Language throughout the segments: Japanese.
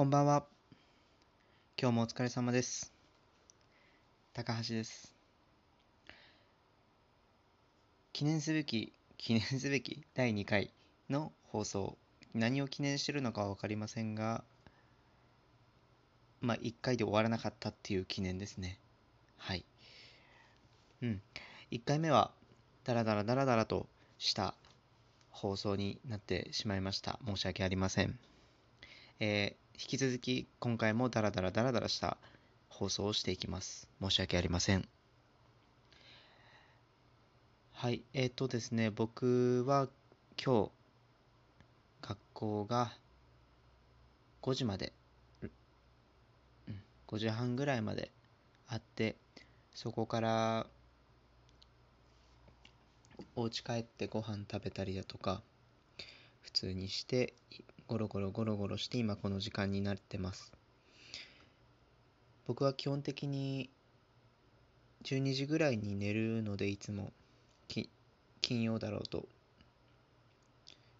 こんばんは。今日もお疲れ様です。高橋です。記念すべき、記念すべき第2回の放送。何を記念してるのかは分かりませんが、まあ、1回で終わらなかったっていう記念ですね。はい。うん。1回目は、ダラダラダラダラとした放送になってしまいました。申し訳ありません。えー引き続き今回もダラダラダラダラした放送をしていきます。申し訳ありません。はい、えっ、とですね、僕は今日、学校が5時まで、うん5時半ぐらいまであって、そこからお家帰ってご飯食べたりだとか、普通にしてゴロゴロゴロゴロして今この時間になってます。僕は基本的に12時ぐらいに寝るのでいつもき金曜だろうと。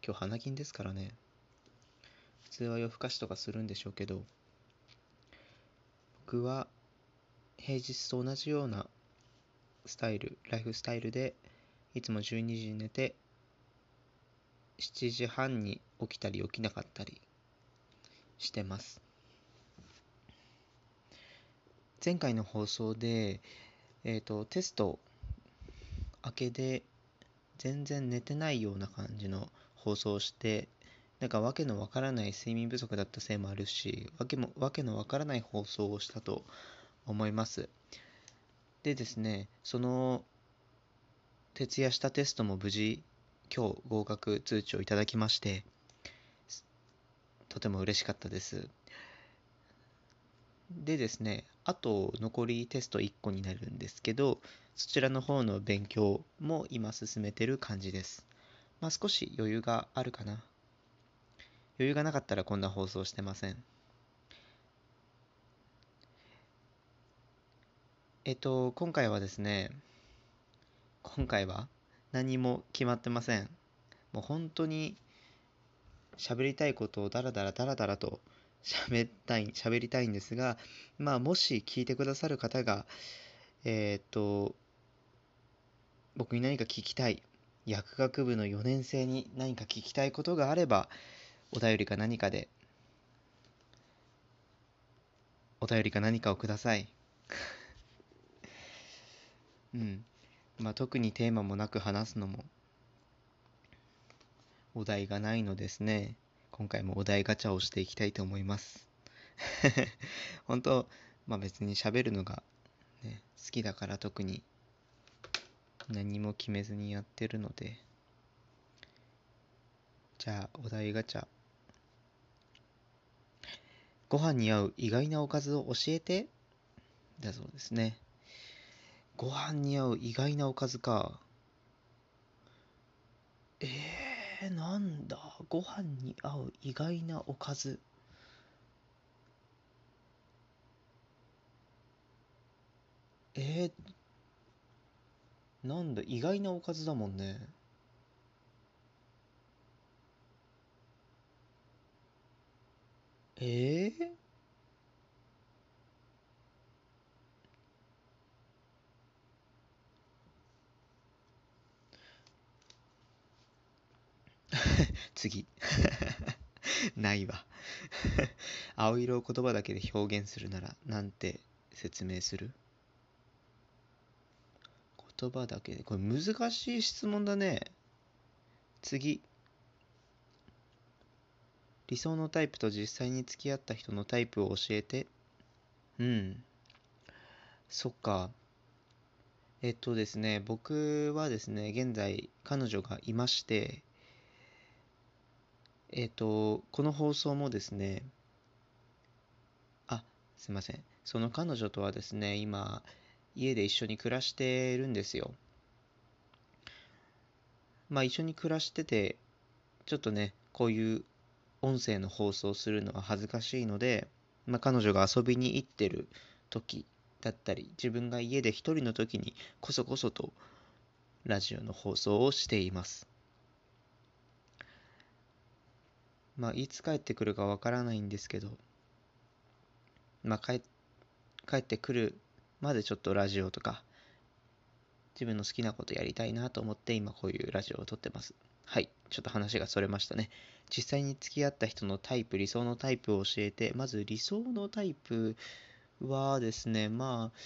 今日花金ですからね。普通は夜更かしとかするんでしょうけど僕は平日と同じようなスタイルライフスタイルでいつも12時に寝て7時半に起きたり起きなかったりしてます。前回の放送でえっ、とテスト明けで全然寝てないような感じの放送をしてなんかわけのわからない睡眠不足だったせいもあるしわけもわけのわからない放送をしたと思います。でですねその徹夜したテストも無事今日合格通知をいただきましてとても嬉しかったです。でですねあと残りテスト1個になるんですけどそちらの方の勉強も今進めてる感じです。まあ少し余裕があるかな。余裕がなかったらこんな放送してません。えっと今回はですね今回は何も決まってません。もう本当に喋りたいことをダラダラダラダラと喋ったい喋りたいんですがまあもし聞いてくださる方がえーっと僕に何か聞きたい薬学部の4年生に何か聞きたいことがあればお便りか何かでお便りか何かをください。うん。まあ特にテーマもなく話すのもお題がないのですね。今回もお題ガチャをしていきたいと思います。本当まあ別に喋るのが、ね、好きだから特に何も決めずにやってるので。じゃあお題ガチャ。ご飯に合う意外なおかずを教えて。だそうですね。ご飯に合う意外なおかずかえー、なんだ？ご飯に合う意外なおかず。えー、なんだ？意外なおかずだもんね。えー、次。ないわ。青色を言葉だけで表現するならなんて説明する？言葉だけで。これ難しい質問だね。次。理想のタイプと実際に付き合った人のタイプを教えて。うん。そっか。えっとですね僕はですね現在彼女がいまして。えっ、と、この放送もですね、あ、すいません。その彼女とはですね、今、家で一緒に暮らしてるんですよ。まあ、一緒に暮らしてて、ちょっとね、こういう音声の放送するのは恥ずかしいので、まあ、彼女が遊びに行ってる時だったり、自分が家で一人の時にこそこそとラジオの放送をしています。まあ、いつ帰ってくるかわからないんですけど、まあ帰帰ってくるまでちょっとラジオとか自分の好きなことやりたいなと思って今こういうラジオを撮ってます。はいちょっと話がそれましたね。実際に付き合った人のタイプ理想のタイプを教えてまず理想のタイプはですねまあ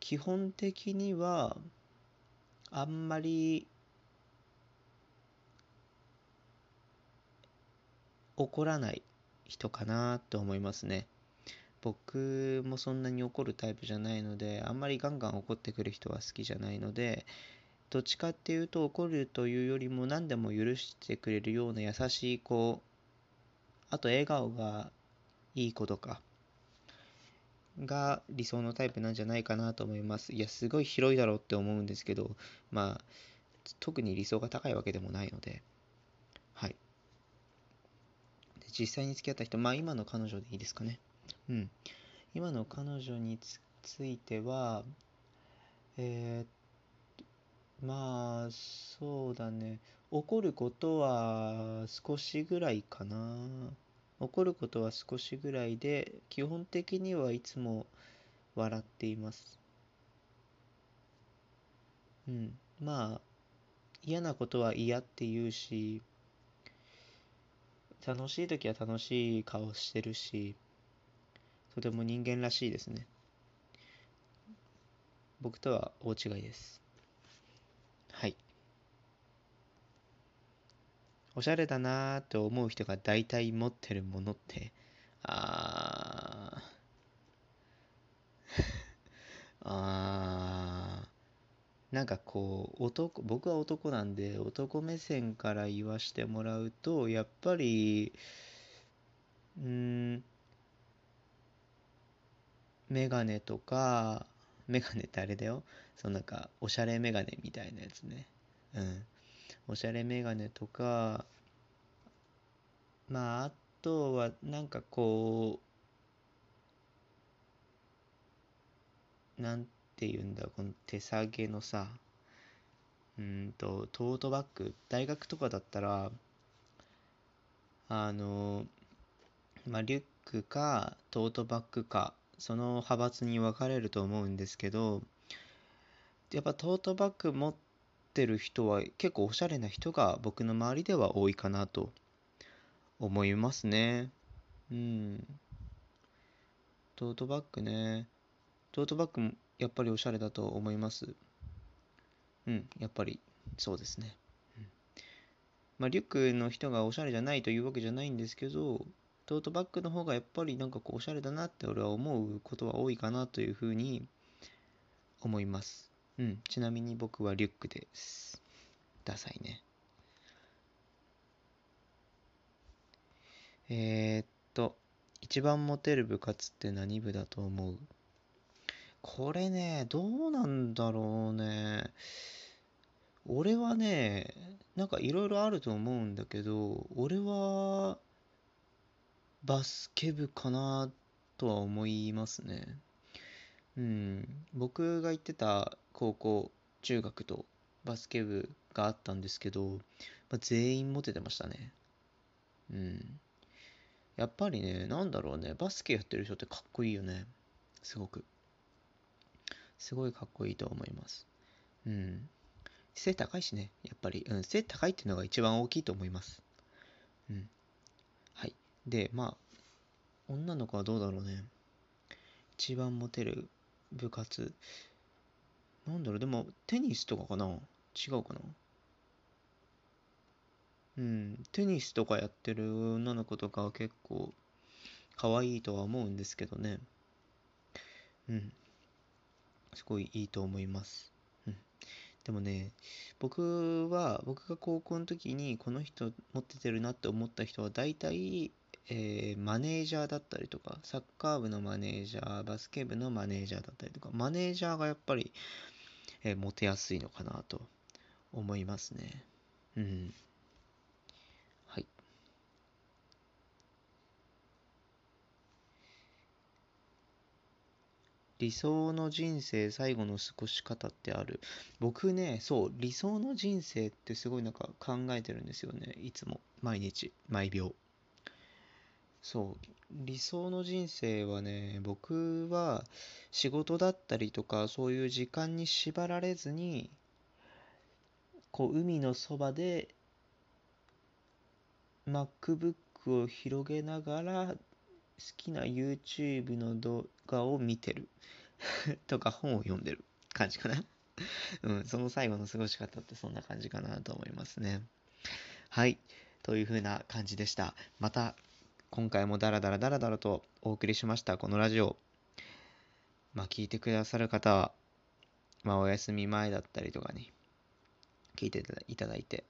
基本的にはあんまり怒らない人かなと思いますね。僕もそんなに怒るタイプじゃないので、あんまりガンガン怒ってくる人は好きじゃないので、どっちかっていうと怒るというよりも何でも許してくれるような優しい子、あと笑顔がいい子とか、が理想のタイプなんじゃないかなと思います。いや、すごい広いだろうって思うんですけど、まあ、特に理想が高いわけでもないので、はい。で実際に付き合った人、まあ今の彼女でいいですかね。うん。今の彼女につついては、えー、まあ、そうだね。怒ることは少しぐらいかな。怒ることは少しぐらいで、基本的にはいつも笑っています。うん。まあ、嫌なことは嫌って言うし、楽しい時は楽しい顔してるし、とても人間らしいですね。僕とは大違いです。はい。おしゃれだなーって思う人が大体持ってるものって、あー あー、なんかこう、男、僕は男なんで、男目線から言わしてもらうと、やっぱり、うん、メガネとか、メガネってあれだよ。そのなんか、おしゃれメガネみたいなやつね。うん。おしゃれメガネとか、まあ、あとは、なんかこう、なんてて言うんだ、この手提げのさ、うんと、トートバッグ、大学とかだったら、あの、まあ、リュックか、トートバッグか、その派閥に分かれると思うんですけど、やっぱトートバッグ持ってる人は結構おしゃれな人が僕の周りでは多いかなと思いますね。うん。トートバッグね。トートバッグやっぱりおしゃれだと思います。うん、やっぱりそうですね。うん、まあ、リュックの人がおしゃれじゃないというわけじゃないんですけど、トートバッグの方がやっぱりなんかこうおしゃれだなって俺は思うことは多いかなというふうに思います。うん。ちなみに僕はリュックです。ダサいね。えー、っと、一番モテる部活って何部だと思う？これね、どうなんだろうね。俺はね、なんかいろいろあると思うんだけど、俺はバスケ部かなとは思いますね。うん、僕が行ってた高校、中学とバスケ部があったんですけど、まあ、全員モテてましたね。うん。やっぱりね、なんだろうね、バスケやってる人ってかっこいいよね。すごく。すごいかっこいいと思います。うん。背高いしね、やっぱり。うん、背高いっていうのが一番大きいと思います。うん。はい。で、まあ、女の子はどうだろうね。一番モテる部活。なんだろう、でも、テニスとかかな？違うかな？うん、テニスとかやってる女の子とかは結構可愛いとは思うんですけどね。うん。すごいいいと思います。うん。でもね、僕は、僕が高校の時にこの人持っててるなって思った人は大体、えー、マネージャーだったりとか、サッカー部のマネージャー、バスケ部のマネージャーだったりとか、マネージャーがやっぱり、えー、モテやすいのかなと思いますね。うん。理想の人生最後の過ごし方ってある。僕ねそう理想の人生ってすごいなんか考えてるんですよね。いつも。毎日。毎秒。そう、理想の人生はね、僕は仕事だったりとか、そういう時間に縛られずに、こう、海のそばで、MacBook を広げながら、好きな YouTube の動画を見てる とか本を読んでる感じかな うん、その最後の過ごし方ってそんな感じかなと思いますね。はい。という風な感じでした。また、今回もダラダラダラダラとお送りしました、このラジオ。まあ、聞いてくださる方は、まあ、お休み前だったりとかに、聞いていただいて、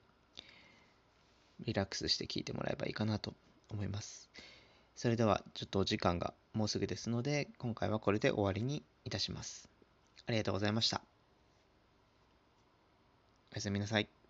リラックスして聞いてもらえばいいかなと思います。それでは、ちょっとお時間がもうすぐですので、今回はこれで終わりにいたします。ありがとうございました。おやすみなさい。